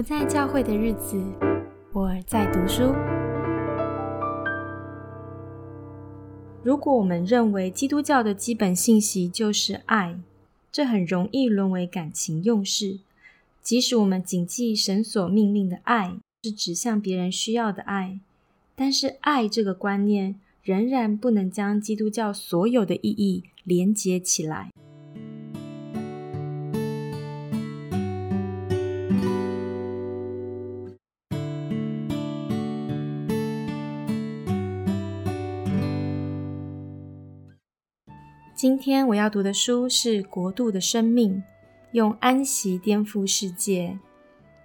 不在教会的日子，我在读书。如果我们认为基督教的基本信息就是爱，这很容易沦为感情用事。即使我们谨记神所命令的爱是指向别人需要的爱，但是爱这个观念仍然不能将基督教所有的意义连接起来。今天我要读的书是《国度的生命》，用安息颠覆世界，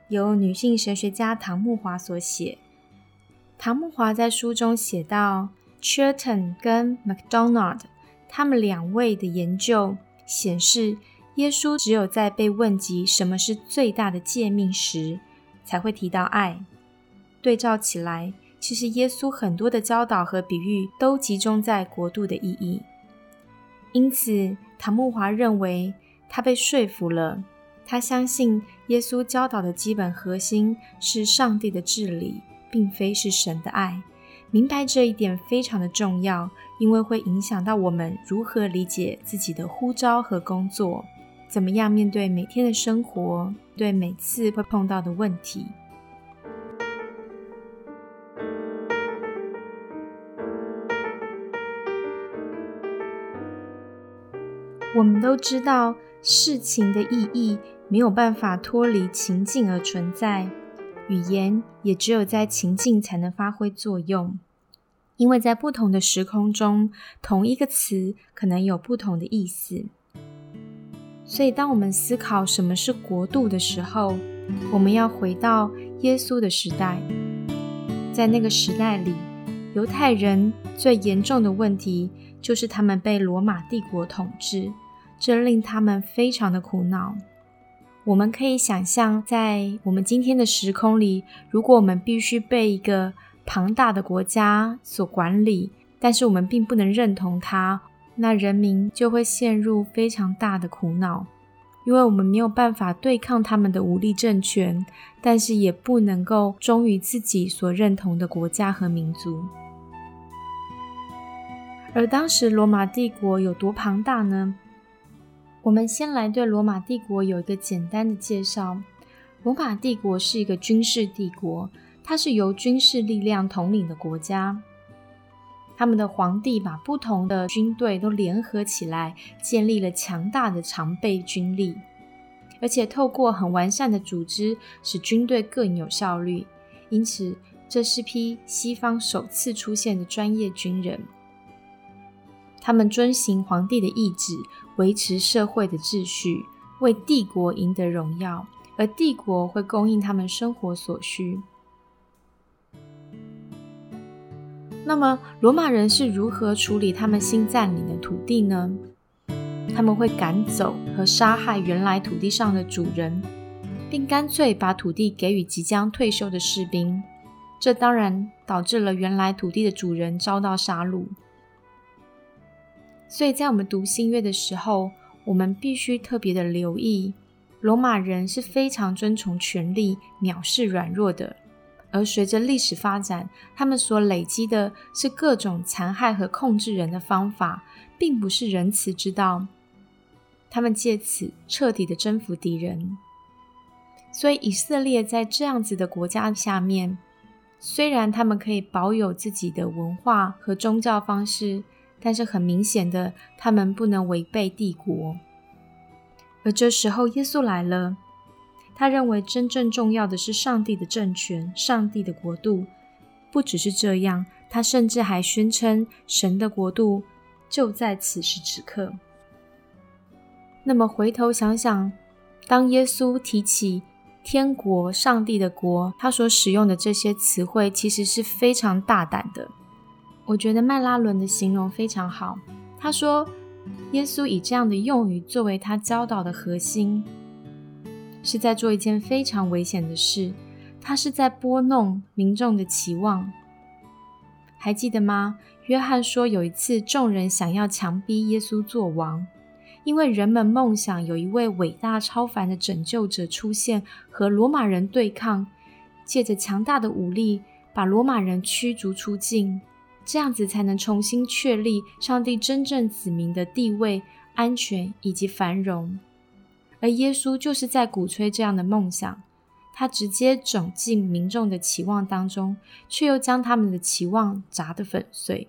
由女性神学家唐木华所写。唐木华在书中写到，Chilton 跟 McDonald 他们两位的研究显示，耶稣只有在被问及什么是最大的诫命时，才会提到爱。对照起来，其实耶稣很多的教导和比喻都集中在国度的意义。因此，唐木华认为他被说服了。他相信耶稣教导的基本核心是上帝的治理，并非是神的爱。明白这一点非常的重要，因为会影响到我们如何理解自己的呼召和工作，怎么样面对每天的生活，对每次会碰到的问题。我们都知道，事情的意义没有办法脱离情境而存在，语言也只有在情境才能发挥作用。因为在不同的时空中，同一个词可能有不同的意思。所以，当我们思考什么是国度的时候，我们要回到耶稣的时代。在那个时代里，犹太人最严重的问题就是他们被罗马帝国统治。这令他们非常的苦恼。我们可以想象，在我们今天的时空里，如果我们必须被一个庞大的国家所管理，但是我们并不能认同它，那人民就会陷入非常大的苦恼，因为我们没有办法对抗他们的武力政权，但是也不能够忠于自己所认同的国家和民族。而当时罗马帝国有多庞大呢？我们先来对罗马帝国有一个简单的介绍。罗马帝国是一个军事帝国，它是由军事力量统领的国家。他们的皇帝把不同的军队都联合起来，建立了强大的常备军力，而且透过很完善的组织，使军队更有效率。因此，这是批西方首次出现的专业军人。他们遵行皇帝的意志。维持社会的秩序，为帝国赢得荣耀，而帝国会供应他们生活所需。那么，罗马人是如何处理他们新占领的土地呢？他们会赶走和杀害原来土地上的主人，并干脆把土地给予即将退休的士兵。这当然导致了原来土地的主人遭到杀戮。所以在我们读新约的时候，我们必须特别的留意，罗马人是非常遵从权力、藐视软弱的。而随着历史发展，他们所累积的是各种残害和控制人的方法，并不是仁慈之道。他们借此彻底的征服敌人。所以以色列在这样子的国家下面，虽然他们可以保有自己的文化和宗教方式。但是很明显的，他们不能违背帝国。而这时候，耶稣来了。他认为真正重要的是上帝的政权、上帝的国度。不只是这样，他甚至还宣称神的国度就在此时此刻。那么回头想想，当耶稣提起天国、上帝的国，他所使用的这些词汇，其实是非常大胆的。我觉得麦拉伦的形容非常好。他说，耶稣以这样的用语作为他教导的核心，是在做一件非常危险的事。他是在拨弄民众的期望。还记得吗？约翰说，有一次众人想要强逼耶稣做王，因为人们梦想有一位伟大超凡的拯救者出现，和罗马人对抗，借着强大的武力把罗马人驱逐出境，这样子才能重新确立上帝真正子民的地位、安全以及繁荣。而耶稣就是在鼓吹这样的梦想，他直接走进民众的期望当中，却又将他们的期望砸得粉碎。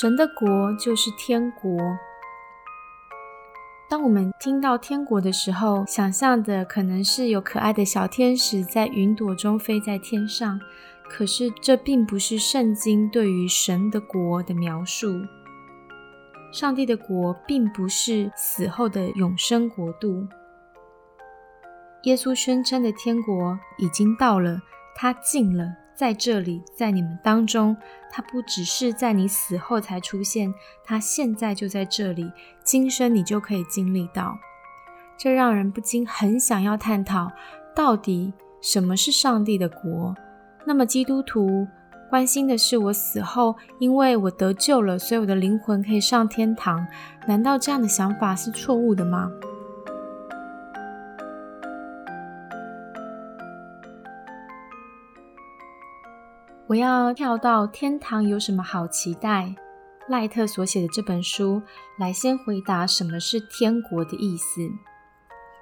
神的国就是天国。当我们听到天国的时候，想象的可能是有可爱的小天使在云朵中飞在天上。可是，这并不是圣经对于神的国的描述。上帝的国并不是死后的永生国度。耶稣宣称的天国已经到了，他近了。在这里，在你们当中，他不只是在你死后才出现，他现在就在这里，今生你就可以经历到。这让人不禁很想要探讨，到底什么是上帝的国？那么基督徒关心的是我死后，因为我得救了，所以我的灵魂可以上天堂。难道这样的想法是错误的吗？我要跳到天堂有什么好期待？赖特所写的这本书来先回答什么是天国的意思。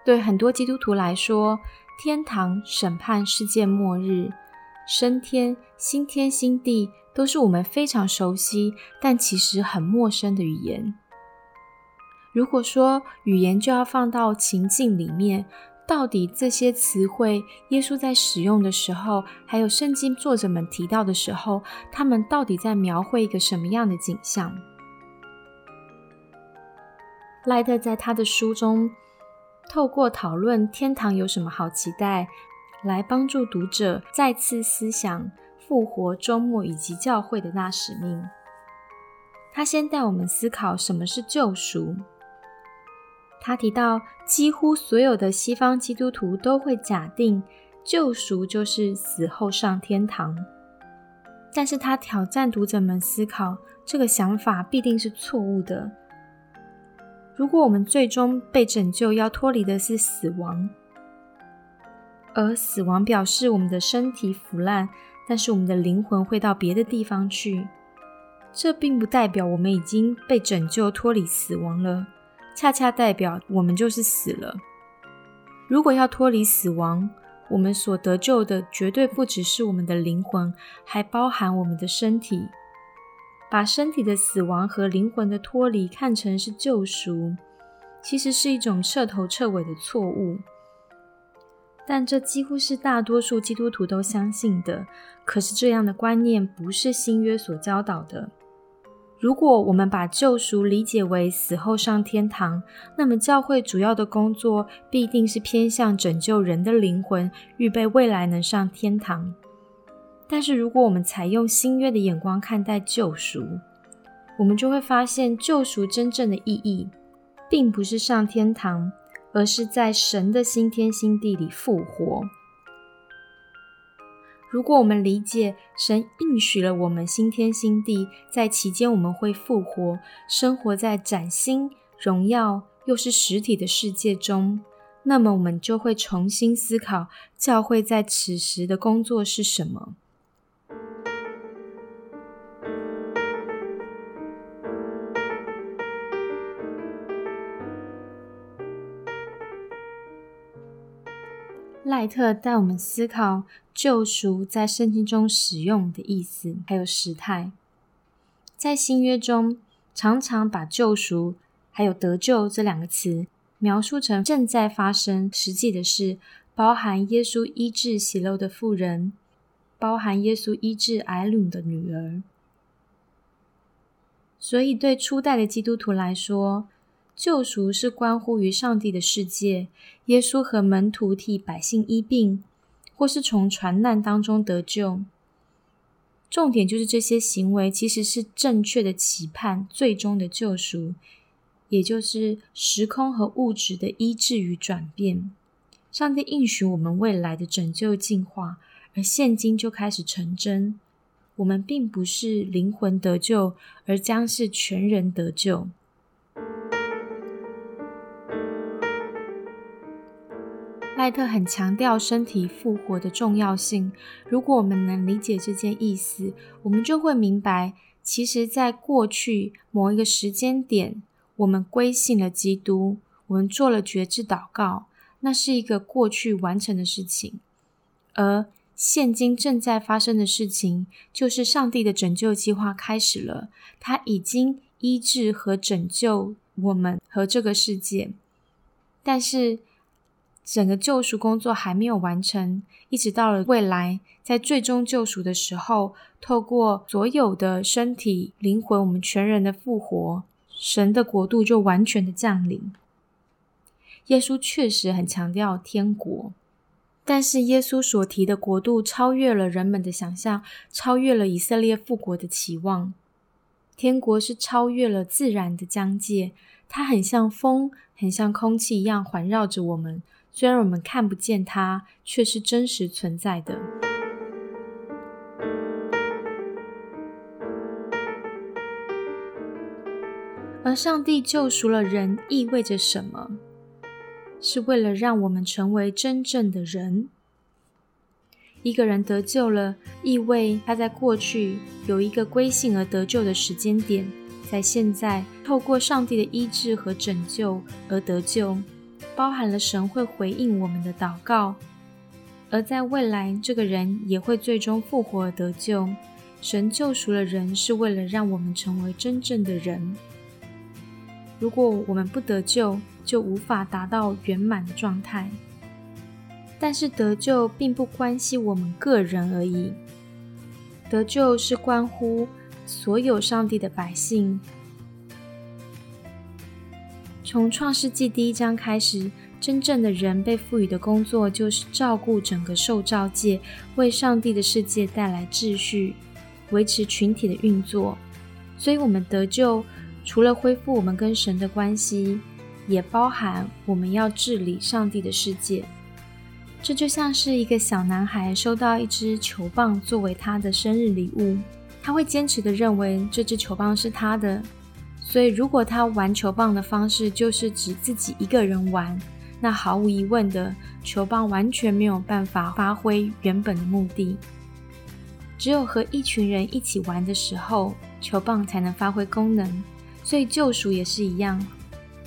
对很多基督徒来说，天堂、审判、世界末日、升天、新天新地，都是我们非常熟悉但其实很陌生的语言。如果说语言就要放到情境里面。到底这些词汇，耶稣在使用的时候，还有圣经作者们提到的时候，他们到底在描绘一个什么样的景象？赖特在他的书中，透过讨论天堂有什么好期待，来帮助读者再次思想复活、周末以及教会的大使命。他先带我们思考什么是救赎。他提到，几乎所有的西方基督徒都会假定救赎就是死后上天堂，但是他挑战读者们思考，这个想法必定是错误的。如果我们最终被拯救，要脱离的是死亡，而死亡表示我们的身体腐烂，但是我们的灵魂会到别的地方去，这并不代表我们已经被拯救脱离死亡了。恰恰代表我们就是死了。如果要脱离死亡，我们所得救的绝对不只是我们的灵魂，还包含我们的身体。把身体的死亡和灵魂的脱离看成是救赎，其实是一种彻头彻尾的错误。但这几乎是大多数基督徒都相信的。可是这样的观念不是新约所教导的。如果我们把救赎理解为死后上天堂，那么教会主要的工作必定是偏向拯救人的灵魂，预备未来能上天堂。但是，如果我们采用新约的眼光看待救赎，我们就会发现，救赎真正的意义，并不是上天堂，而是在神的新天新地里复活。如果我们理解神应许了我们新天新地，在其间我们会复活，生活在崭新、荣耀又是实体的世界中，那么我们就会重新思考教会在此时的工作是什么。赖特带我们思考救赎在圣经中使用的意思，还有时态。在新约中，常常把救赎还有得救这两个词描述成正在发生实际的事，包含耶稣医治喜乐的妇人，包含耶稣医治艾伦的女儿。所以，对初代的基督徒来说，救赎是关乎于上帝的世界，耶稣和门徒替百姓医病，或是从船难当中得救。重点就是这些行为其实是正确的期盼最终的救赎，也就是时空和物质的医治与转变。上帝应许我们未来的拯救进化，而现今就开始成真。我们并不是灵魂得救，而将是全人得救。赖特很强调身体复活的重要性。如果我们能理解这件意思，我们就会明白，其实，在过去某一个时间点，我们归信了基督，我们做了觉知祷告。那是一个过去完成的事情，而现今正在发生的事情，就是上帝的拯救计划开始了。他已经医治和拯救我们和这个世界，但是整个救赎工作还没有完成，一直到了未来，在最终救赎的时候，透过所有的身体、灵魂，我们全人的复活，神的国度就完全的降临。耶稣确实很强调天国，但是耶稣所提的国度超越了人们的想象，超越了以色列复国的期望。天国是超越了自然的疆界，它很像风，很像空气一样环绕着我们。虽然我们看不见它，却是真实存在的。而上帝救赎了人，意味着什么？是为了让我们成为真正的人。一个人得救了，意味他在过去有一个归信而得救的时间点，在现在透过上帝的医治和拯救而得救，包含了神会回应我们的祷告。而在未来，这个人也会最终复活得救。神救赎了人，是为了让我们成为真正的人。如果我们不得救，就无法达到圆满的状态。但是得救并不关系我们个人而已，得救是关乎所有上帝的百姓。从创世纪第一章开始，真正的人被赋予的工作就是照顾整个受造界，为上帝的世界带来秩序，维持群体的运作。所以，我们得救。除了恢复我们跟神的关系，也包含我们要治理上帝的世界。这就像是一个小男孩收到一支球棒作为他的生日礼物，他会坚持的认为这支球棒是他的。所以，如果他玩球棒的方式就是只自己一个人玩，那毫无疑问的，球棒完全没有办法发挥原本的目的。只有和一群人一起玩的时候，球棒才能发挥功能。所以救赎也是一样，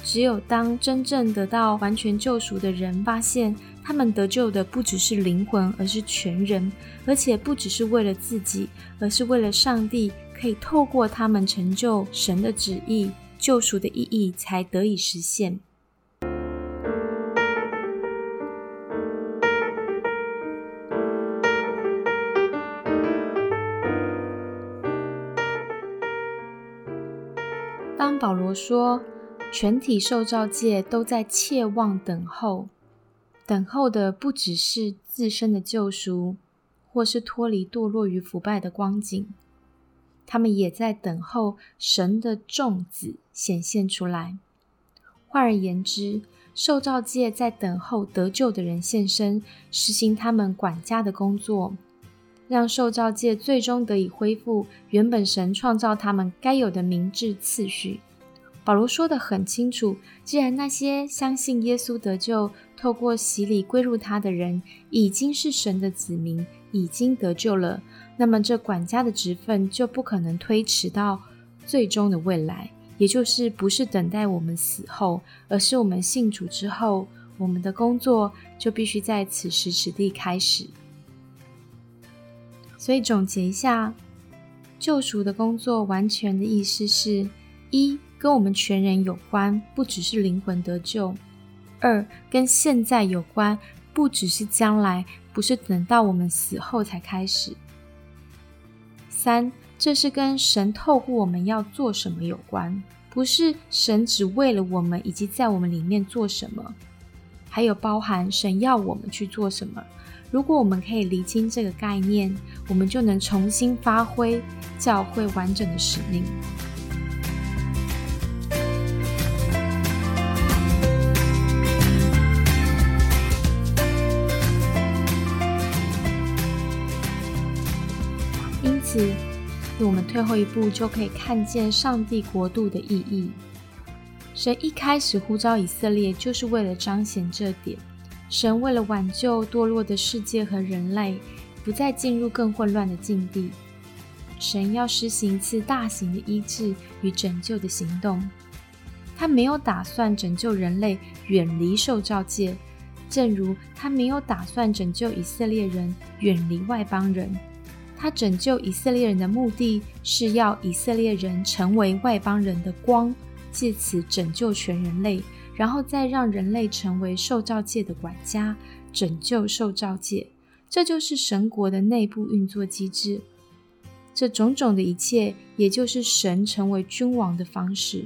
只有当真正得到完全救赎的人发现，他们得救的不只是灵魂，而是全人，而且不只是为了自己，而是为了上帝，可以透过他们成就神的旨意，救赎的意义才得以实现。当保罗说：“全体受造界都在切望等候，等候的不只是自身的救赎，或是脱离堕落与腐败的光景，他们也在等候神的众子显现出来。换而言之，受造界在等候得救的人现身，实行他们管家的工作，让受造界最终得以恢复原本神创造他们该有的明智次序。”保罗说的很清楚，既然那些相信耶稣得救、透过洗礼归入他的人已经是神的子民，已经得救了，那么这管家的职分就不可能推迟到最终的未来，也就是不是等待我们死后，而是我们信主之后，我们的工作就必须在此时此地开始。所以总结一下，救赎的工作完全的意思是：一。跟我们全人有关，不只是灵魂得救；二，跟现在有关，不只是将来，不是等到我们死后才开始；三，这是跟神透过我们要做什么有关，不是神只为了我们以及在我们里面做什么，还有包含神要我们去做什么。如果我们可以厘清这个概念，我们就能重新发挥教会完整的使命。我们退后一步就可以看见上帝国度的意义。神一开始呼召以色列，就是为了彰显这点。神为了挽救堕落的世界和人类，不再进入更混乱的境地，神要实行一次大型的医治与拯救的行动。他没有打算拯救人类远离受造界，正如他没有打算拯救以色列人远离外邦人。他拯救以色列人的目的是要以色列人成为外邦人的光，借此拯救全人类，然后再让人类成为受造界的管家，拯救受造界。这就是神国的内部运作机制。这种种的一切，也就是神成为君王的方式。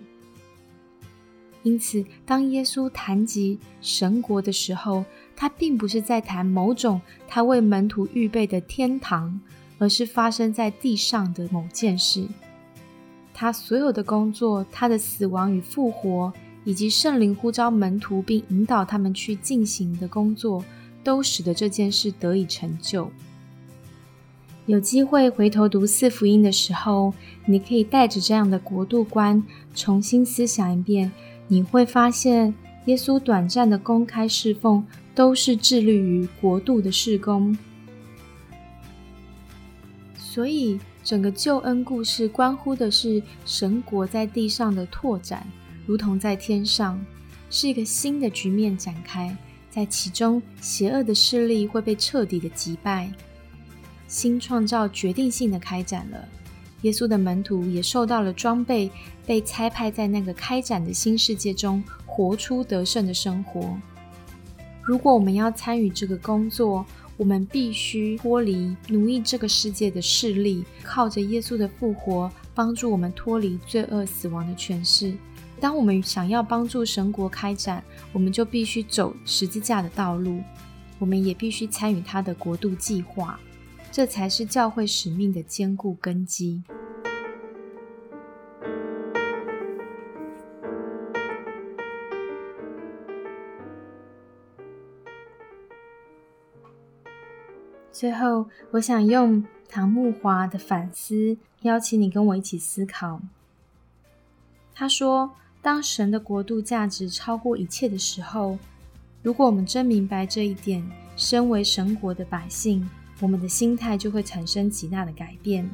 因此，当耶稣谈及神国的时候，他并不是在谈某种他为门徒预备的天堂，而是发生在地上的某件事。他所有的工作，他的死亡与复活，以及圣灵呼召门徒并引导他们去进行的工作，都使得这件事得以成就。有机会回头读四福音的时候，你可以带着这样的国度观，重新思想一遍。你会发现，耶稣短暂的公开侍奉都是致力于国度的事工。所以，整个救恩故事关乎的是神国在地上的拓展，如同在天上，是一个新的局面展开。在其中，邪恶的势力会被彻底的击败，新创造决定性的开展了。耶稣的门徒也受到了装备，被差派在那个开展的新世界中，活出得胜的生活。如果我们要参与这个工作，我们必须脱离奴役这个世界的势力，靠着耶稣的复活，帮助我们脱离罪恶死亡的权势。当我们想要帮助神国开展，我们就必须走十字架的道路，我们也必须参与他的国度计划。这才是教会使命的坚固根基。最后，我想用唐木华的反思，邀请你跟我一起思考。他说：“当神的国度价值超过一切的时候，如果我们真明白这一点，身为神国的百姓。”我们的心态就会产生极大的改变。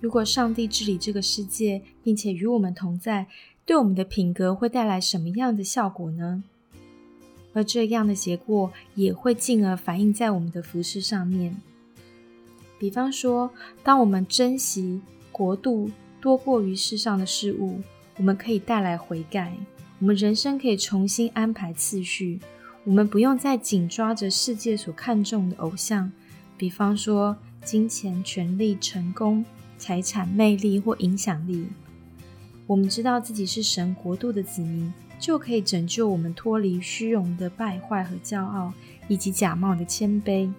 如果上帝治理这个世界，并且与我们同在，对我们的品格会带来什么样的效果呢？而这样的结果也会进而反映在我们的服饰上面。比方说，当我们珍惜国度多过于世上的事物，我们可以带来悔改，我们人生可以重新安排次序，我们不用再紧抓着世界所看重的偶像。比方说，金钱、权力、成功、财产、魅力或影响力，我们知道自己是神国度的子民，就可以拯救我们脱离虚荣的败坏和骄傲，以及假冒的谦卑。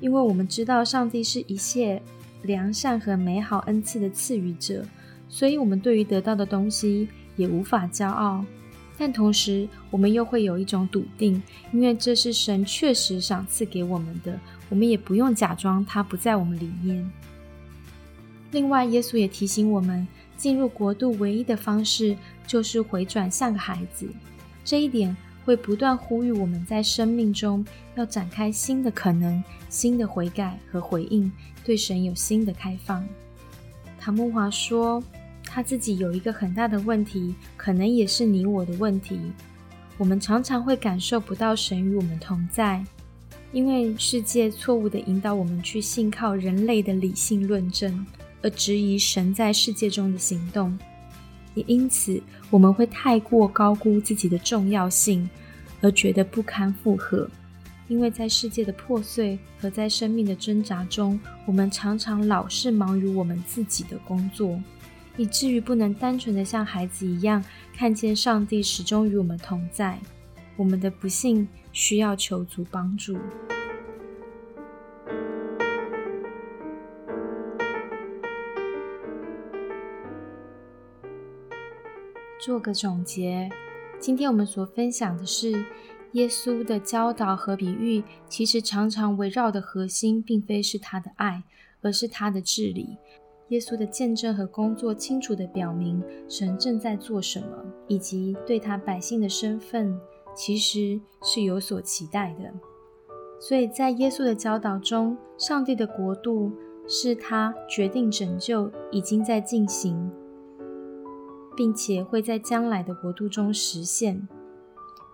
因为我们知道上帝是一切良善和美好恩赐的赐予者，所以我们对于得到的东西也无法骄傲。但同时，我们又会有一种笃定，因为这是神确实赏赐给我们的，我们也不用假装它不在我们里面。另外，耶稣也提醒我们，进入国度唯一的方式就是回转像个孩子。这一点会不断呼吁我们在生命中要展开新的可能、新的悔改和回应，对神有新的开放。唐木华说。他自己有一个很大的问题，可能也是你我的问题。我们常常会感受不到神与我们同在，因为世界错误的引导我们去信靠人类的理性论证，而质疑神在世界中的行动。也因此，我们会太过高估自己的重要性，而觉得不堪负荷。因为在世界的破碎和在生命的挣扎中，我们常常老是忙于我们自己的工作。以至于不能单纯的像孩子一样看见上帝始终与我们同在。我们的不幸需要求足帮助。做个总结，今天我们所分享的是耶稣的教导和比喻，其实常常围绕的核心并非是他的爱，而是他的治理。耶稣的见证和工作清楚地表明神正在做什么，以及对他百姓的身份其实是有所期待的。所以在耶稣的教导中，上帝的国度是他决定拯救，已经在进行，并且会在将来的国度中实现。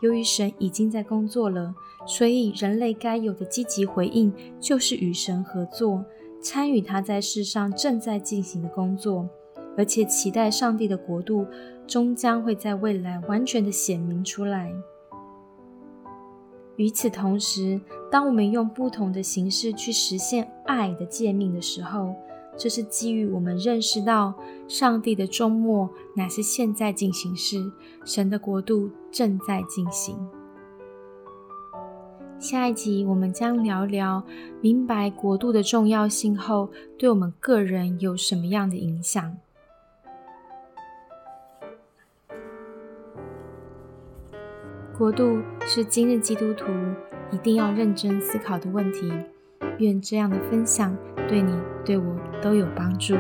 由于神已经在工作了，所以人类该有的积极回应就是与神合作。参与他在世上正在进行的工作，而且期待上帝的国度终将会在未来完全的显明出来。与此同时，当我们用不同的形式去实现爱的诫命的时候，这是基于我们认识到上帝的终末乃是现在进行时，神的国度正在进行。下一集我们将聊聊明白国度的重要性后，对我们个人有什么样的影响。国度是今日基督徒一定要认真思考的问题。愿这样的分享对你、对我都有帮助。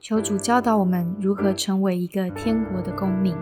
求主教导我们如何成为一个天国的公民。